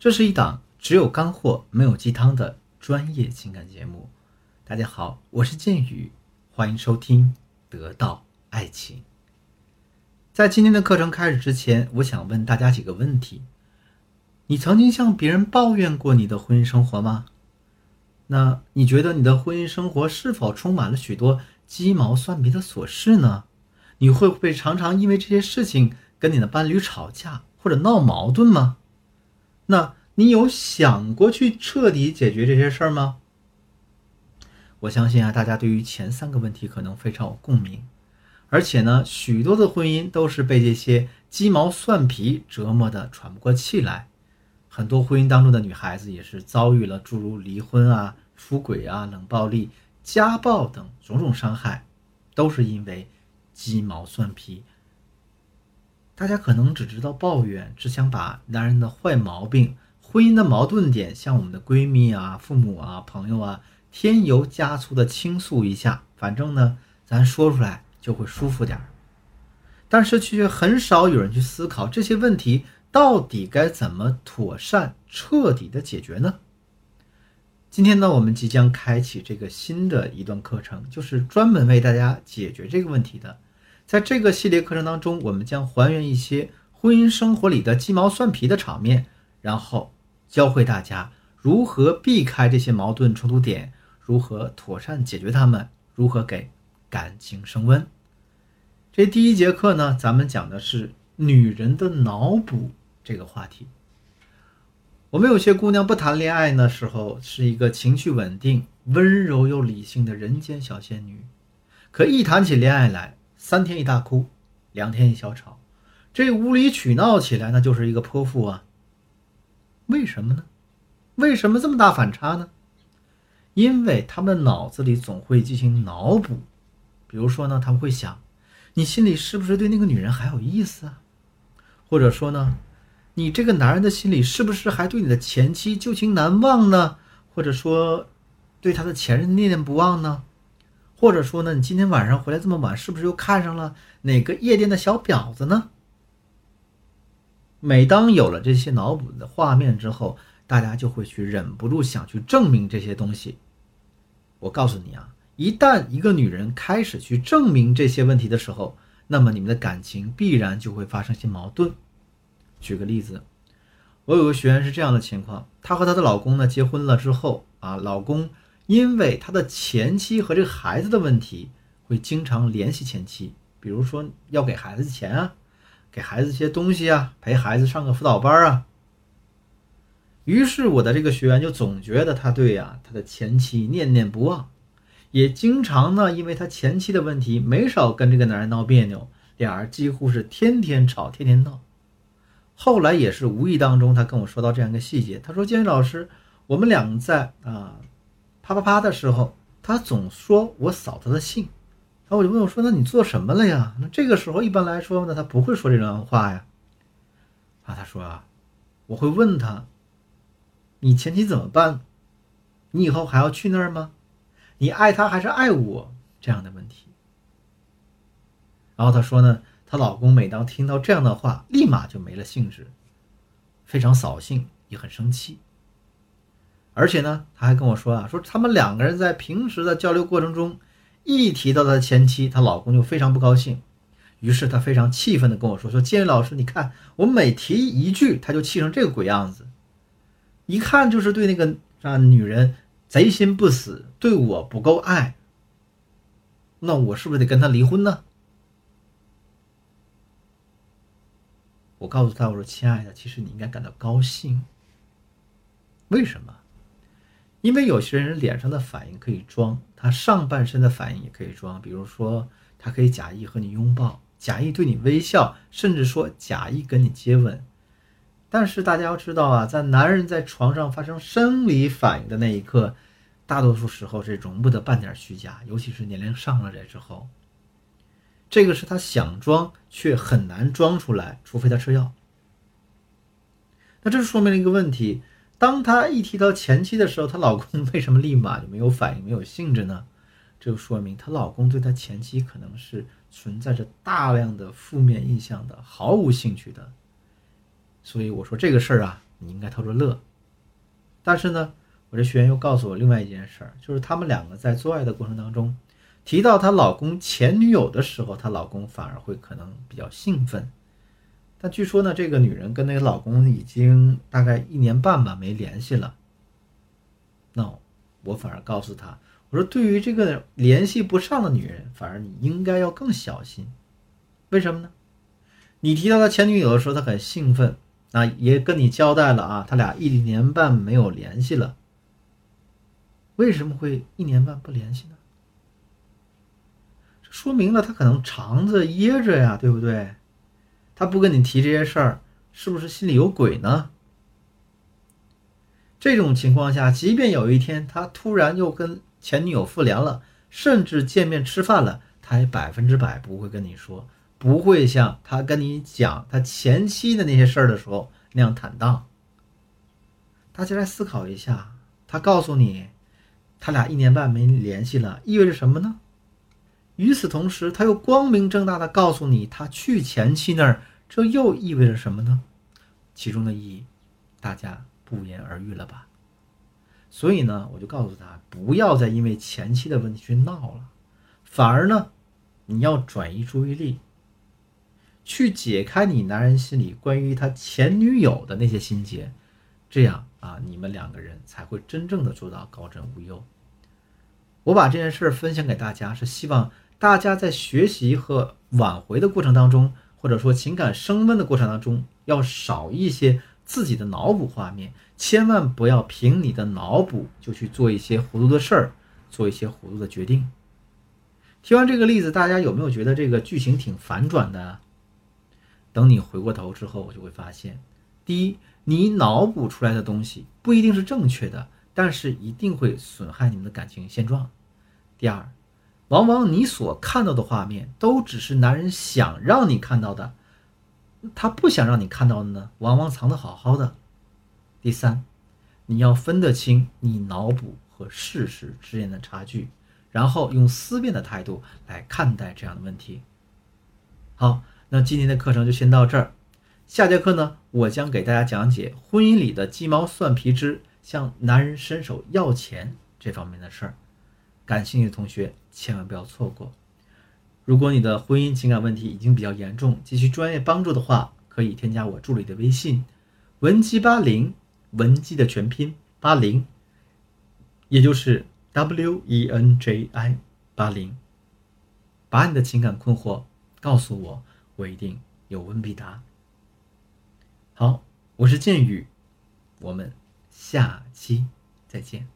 这是一档只有干货没有鸡汤的专业情感节目。大家好，我是剑宇，欢迎收听《得到爱情》。在今天的课程开始之前，我想问大家几个问题：你曾经向别人抱怨过你的婚姻生活吗？那你觉得你的婚姻生活是否充满了许多鸡毛蒜皮的琐事呢？你会不会常常因为这些事情跟你的伴侣吵架或者闹矛盾吗？那你有想过去彻底解决这些事儿吗？我相信啊，大家对于前三个问题可能非常有共鸣，而且呢，许多的婚姻都是被这些鸡毛蒜皮折磨的喘不过气来。很多婚姻当中的女孩子也是遭遇了诸如离婚啊、出轨啊、冷暴力、家暴等种种伤害，都是因为鸡毛蒜皮。大家可能只知道抱怨，只想把男人的坏毛病、婚姻的矛盾点向我们的闺蜜啊、父母啊、朋友啊添油加醋的倾诉一下，反正呢，咱说出来就会舒服点儿。但是却很少有人去思考这些问题。到底该怎么妥善、彻底的解决呢？今天呢，我们即将开启这个新的一段课程，就是专门为大家解决这个问题的。在这个系列课程当中，我们将还原一些婚姻生活里的鸡毛蒜皮的场面，然后教会大家如何避开这些矛盾冲突点，如何妥善解决它们，如何给感情升温。这第一节课呢，咱们讲的是女人的脑补。这个话题，我们有些姑娘不谈恋爱的时候是一个情绪稳定、温柔又理性的人间小仙女，可一谈起恋爱来，三天一大哭，两天一小吵，这无理取闹起来那就是一个泼妇啊！为什么呢？为什么这么大反差呢？因为他们的脑子里总会进行脑补，比如说呢，他们会想，你心里是不是对那个女人还有意思啊？或者说呢？你这个男人的心里是不是还对你的前妻旧情难忘呢？或者说，对他的前任念念不忘呢？或者说呢，你今天晚上回来这么晚，是不是又看上了哪个夜店的小婊子呢？每当有了这些脑补的画面之后，大家就会去忍不住想去证明这些东西。我告诉你啊，一旦一个女人开始去证明这些问题的时候，那么你们的感情必然就会发生些矛盾。举个例子，我有个学员是这样的情况，她和她的老公呢结婚了之后啊，老公因为他的前妻和这个孩子的问题，会经常联系前妻，比如说要给孩子钱啊，给孩子一些东西啊，陪孩子上个辅导班啊。于是我的这个学员就总觉得他对呀他的前妻念念不忘，也经常呢因为他前妻的问题没少跟这个男人闹别扭，俩人几乎是天天吵，天天闹。后来也是无意当中，他跟我说到这样一个细节。他说：“建宇老师，我们两个在啊啪啪啪的时候，他总说我嫂子的姓。然后我就问我说：‘那你做什么了呀？’那这个时候一般来说呢，他不会说这种话呀。啊，他说啊，我会问他：你前妻怎么办？你以后还要去那儿吗？你爱他还是爱我？这样的问题。然后他说呢。”她老公每当听到这样的话，立马就没了兴致，非常扫兴，也很生气。而且呢，他还跟我说啊，说他们两个人在平时的交流过程中，一提到他前妻，她老公就非常不高兴。于是他非常气愤的跟我说：“说建宇老师，你看我每提一句，他就气成这个鬼样子，一看就是对那个啊女人贼心不死，对我不够爱。那我是不是得跟他离婚呢？”我告诉他：“我说，亲爱的，其实你应该感到高兴。为什么？因为有些人脸上的反应可以装，他上半身的反应也可以装。比如说，他可以假意和你拥抱，假意对你微笑，甚至说假意跟你接吻。但是大家要知道啊，在男人在床上发生生理反应的那一刻，大多数时候是容不得半点虚假，尤其是年龄上了来之后。”这个是他想装却很难装出来，除非他吃药。那这说明了一个问题：当她一提到前妻的时候，她老公为什么立马就没有反应、没有兴致呢？这就说明她老公对她前妻可能是存在着大量的负面印象的，毫无兴趣的。所以我说这个事儿啊，你应该偷着乐。但是呢，我这学员又告诉我另外一件事儿，就是他们两个在做爱的过程当中，提到她老公前女友的时候，她老公反而会可能比较兴奋。但据说呢，这个女人跟那个老公已经大概一年半吧没联系了。那我反而告诉她，我说对于这个联系不上的女人，反而你应该要更小心。为什么呢？你提到他前女友的时候，他很兴奋，啊，也跟你交代了啊，他俩一年半没有联系了。为什么会一年半不联系呢？说明了他可能藏着掖着呀，对不对？他不跟你提这些事儿，是不是心里有鬼呢？这种情况下，即便有一天他突然又跟前女友复联了，甚至见面吃饭了，他也百分之百不会跟你说。不会像他跟你讲他前妻的那些事儿的时候那样坦荡。大家来思考一下，他告诉你，他俩一年半没联系了，意味着什么呢？与此同时，他又光明正大的告诉你，他去前妻那儿，这又意味着什么呢？其中的意义，大家不言而喻了吧？所以呢，我就告诉他，不要再因为前妻的问题去闹了，反而呢，你要转移注意力。去解开你男人心里关于他前女友的那些心结，这样啊，你们两个人才会真正的做到高枕无忧。我把这件事分享给大家，是希望大家在学习和挽回的过程当中，或者说情感升温的过程当中，要少一些自己的脑补画面，千万不要凭你的脑补就去做一些糊涂的事儿，做一些糊涂的决定。听完这个例子，大家有没有觉得这个剧情挺反转的？等你回过头之后，我就会发现，第一，你脑补出来的东西不一定是正确的，但是一定会损害你们的感情现状。第二，往往你所看到的画面都只是男人想让你看到的，他不想让你看到的呢，往往藏得好好的。第三，你要分得清你脑补和事实之间的差距，然后用思辨的态度来看待这样的问题。好。那今天的课程就先到这儿，下节课呢，我将给大家讲解婚姻里的鸡毛蒜皮之向男人伸手要钱这方面的事儿，感兴趣的同学千万不要错过。如果你的婚姻情感问题已经比较严重，急需专业帮助的话，可以添加我助理的微信文姬八零，文姬的全拼八零，也就是 W E N J I 八零，把你的情感困惑告诉我。我一定有问必答。好，我是剑宇，我们下期再见。